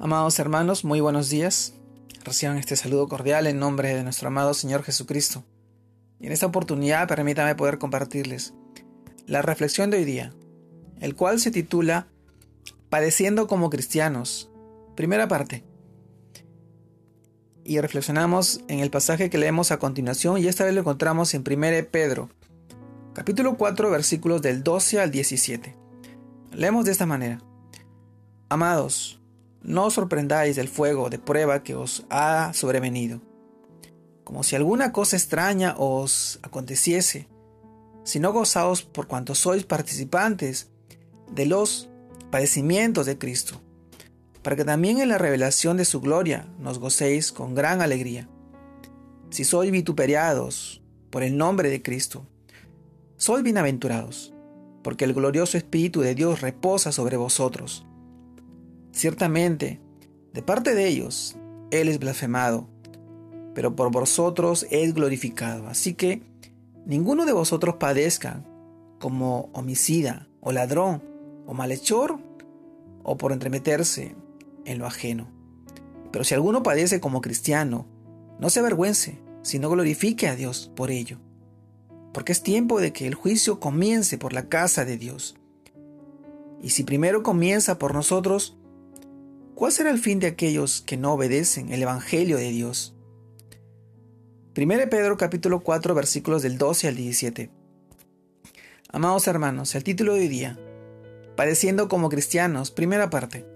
Amados hermanos, muy buenos días. Reciban este saludo cordial en nombre de nuestro amado Señor Jesucristo. Y en esta oportunidad permítame poder compartirles la reflexión de hoy día, el cual se titula Padeciendo como cristianos. Primera parte. Y reflexionamos en el pasaje que leemos a continuación y esta vez lo encontramos en 1 Pedro, capítulo 4, versículos del 12 al 17. Leemos de esta manera. Amados, no os sorprendáis del fuego de prueba que os ha sobrevenido, como si alguna cosa extraña os aconteciese, sino gozaos por cuanto sois participantes de los padecimientos de Cristo, para que también en la revelación de su gloria nos gocéis con gran alegría. Si sois vituperiados por el nombre de Cristo, sois bienaventurados, porque el glorioso Espíritu de Dios reposa sobre vosotros Ciertamente, de parte de ellos, Él es blasfemado, pero por vosotros es glorificado. Así que ninguno de vosotros padezca como homicida o ladrón o malhechor o por entremeterse en lo ajeno. Pero si alguno padece como cristiano, no se avergüence, sino glorifique a Dios por ello. Porque es tiempo de que el juicio comience por la casa de Dios. Y si primero comienza por nosotros, ¿Cuál será el fin de aquellos que no obedecen el Evangelio de Dios? 1 Pedro capítulo 4 versículos del 12 al 17. Amados hermanos, el título de hoy día, Padeciendo como cristianos, primera parte.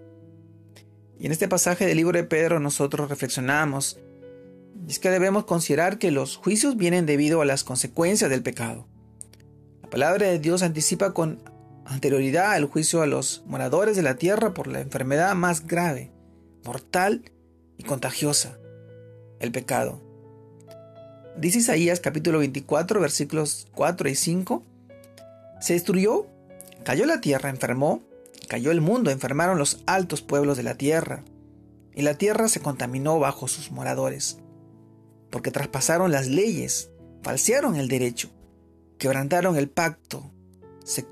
Y en este pasaje del libro de Pedro nosotros reflexionamos, es que debemos considerar que los juicios vienen debido a las consecuencias del pecado. La palabra de Dios anticipa con anterioridad al juicio a los moradores de la tierra por la enfermedad más grave, mortal y contagiosa, el pecado. Dice Isaías capítulo 24 versículos 4 y 5, se destruyó, cayó la tierra, enfermó, cayó el mundo, enfermaron los altos pueblos de la tierra, y la tierra se contaminó bajo sus moradores, porque traspasaron las leyes, falsearon el derecho, quebrantaron el pacto, se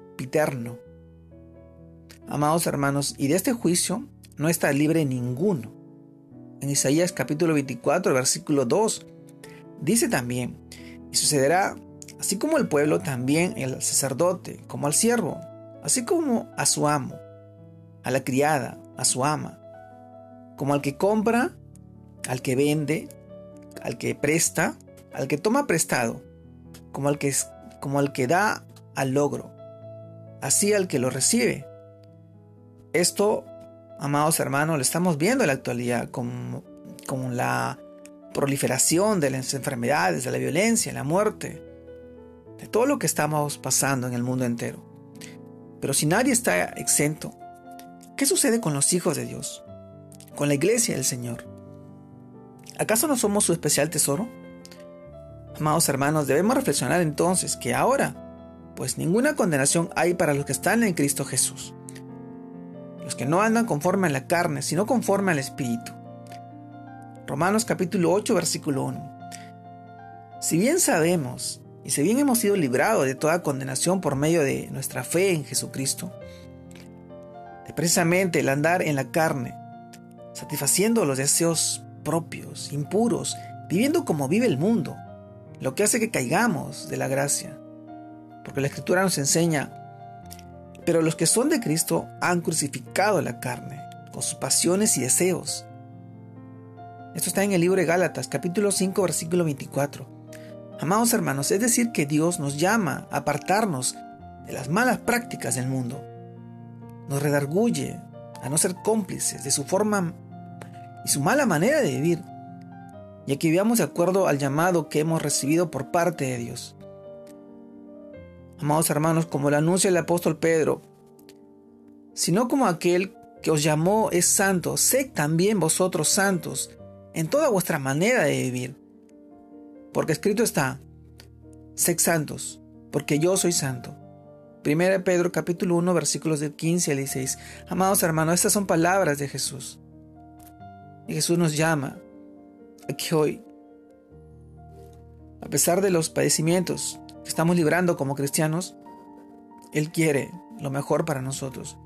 Amados hermanos, y de este juicio no está libre ninguno. En Isaías capítulo 24, versículo 2, dice también, y sucederá así como el pueblo, también el sacerdote, como al siervo, así como a su amo, a la criada, a su ama, como al que compra, al que vende, al que presta, al que toma prestado, como al que, como al que da al logro así al que lo recibe. Esto, amados hermanos, lo estamos viendo en la actualidad con, con la proliferación de las enfermedades, de la violencia, la muerte, de todo lo que estamos pasando en el mundo entero. Pero si nadie está exento, ¿qué sucede con los hijos de Dios? Con la iglesia del Señor. ¿Acaso no somos su especial tesoro? Amados hermanos, debemos reflexionar entonces que ahora pues ninguna condenación hay para los que están en Cristo Jesús. Los que no andan conforme a la carne, sino conforme al Espíritu. Romanos capítulo 8, versículo 1. Si bien sabemos, y si bien hemos sido librados de toda condenación por medio de nuestra fe en Jesucristo, precisamente el andar en la carne, satisfaciendo los deseos propios, impuros, viviendo como vive el mundo, lo que hace que caigamos de la gracia porque la escritura nos enseña, pero los que son de Cristo han crucificado la carne con sus pasiones y deseos. Esto está en el libro de Gálatas, capítulo 5, versículo 24. Amados hermanos, es decir, que Dios nos llama a apartarnos de las malas prácticas del mundo. Nos redarguye a no ser cómplices de su forma y su mala manera de vivir, y que vivamos de acuerdo al llamado que hemos recibido por parte de Dios. Amados hermanos, como lo anuncia el apóstol Pedro, sino como aquel que os llamó es santo, sed también vosotros santos en toda vuestra manera de vivir. Porque escrito está, sed santos, porque yo soy santo. 1 Pedro capítulo 1 versículos del 15 al 16. Amados hermanos, estas son palabras de Jesús. Y Jesús nos llama a que hoy, a pesar de los padecimientos, estamos librando como cristianos, Él quiere lo mejor para nosotros.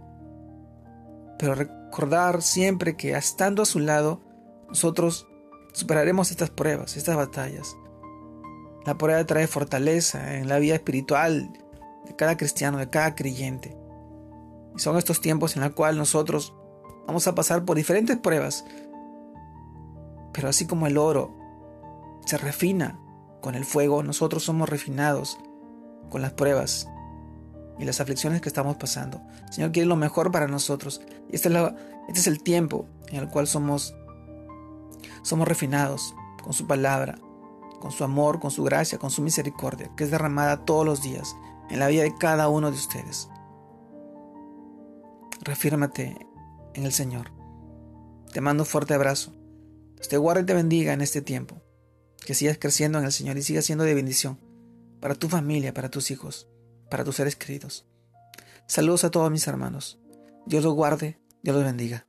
pero recordar siempre que estando a su lado, nosotros superaremos estas pruebas, estas batallas. La prueba trae fortaleza en la vida espiritual de cada cristiano, de cada creyente. Y son estos tiempos en los cuales nosotros vamos a pasar por diferentes pruebas. Pero así como el oro se refina con el fuego, nosotros somos refinados con las pruebas y las aflicciones que estamos pasando. Señor quiere lo mejor para nosotros. Y este es, este es el tiempo en el cual somos, somos refinados con su palabra, con su amor, con su gracia, con su misericordia, que es derramada todos los días en la vida de cada uno de ustedes. Refírmate en el Señor. Te mando un fuerte abrazo. Te guarde y te bendiga en este tiempo. Que sigas creciendo en el Señor y sigas siendo de bendición para tu familia, para tus hijos, para tus seres queridos. Saludos a todos mis hermanos. Dios los guarde, Dios los bendiga.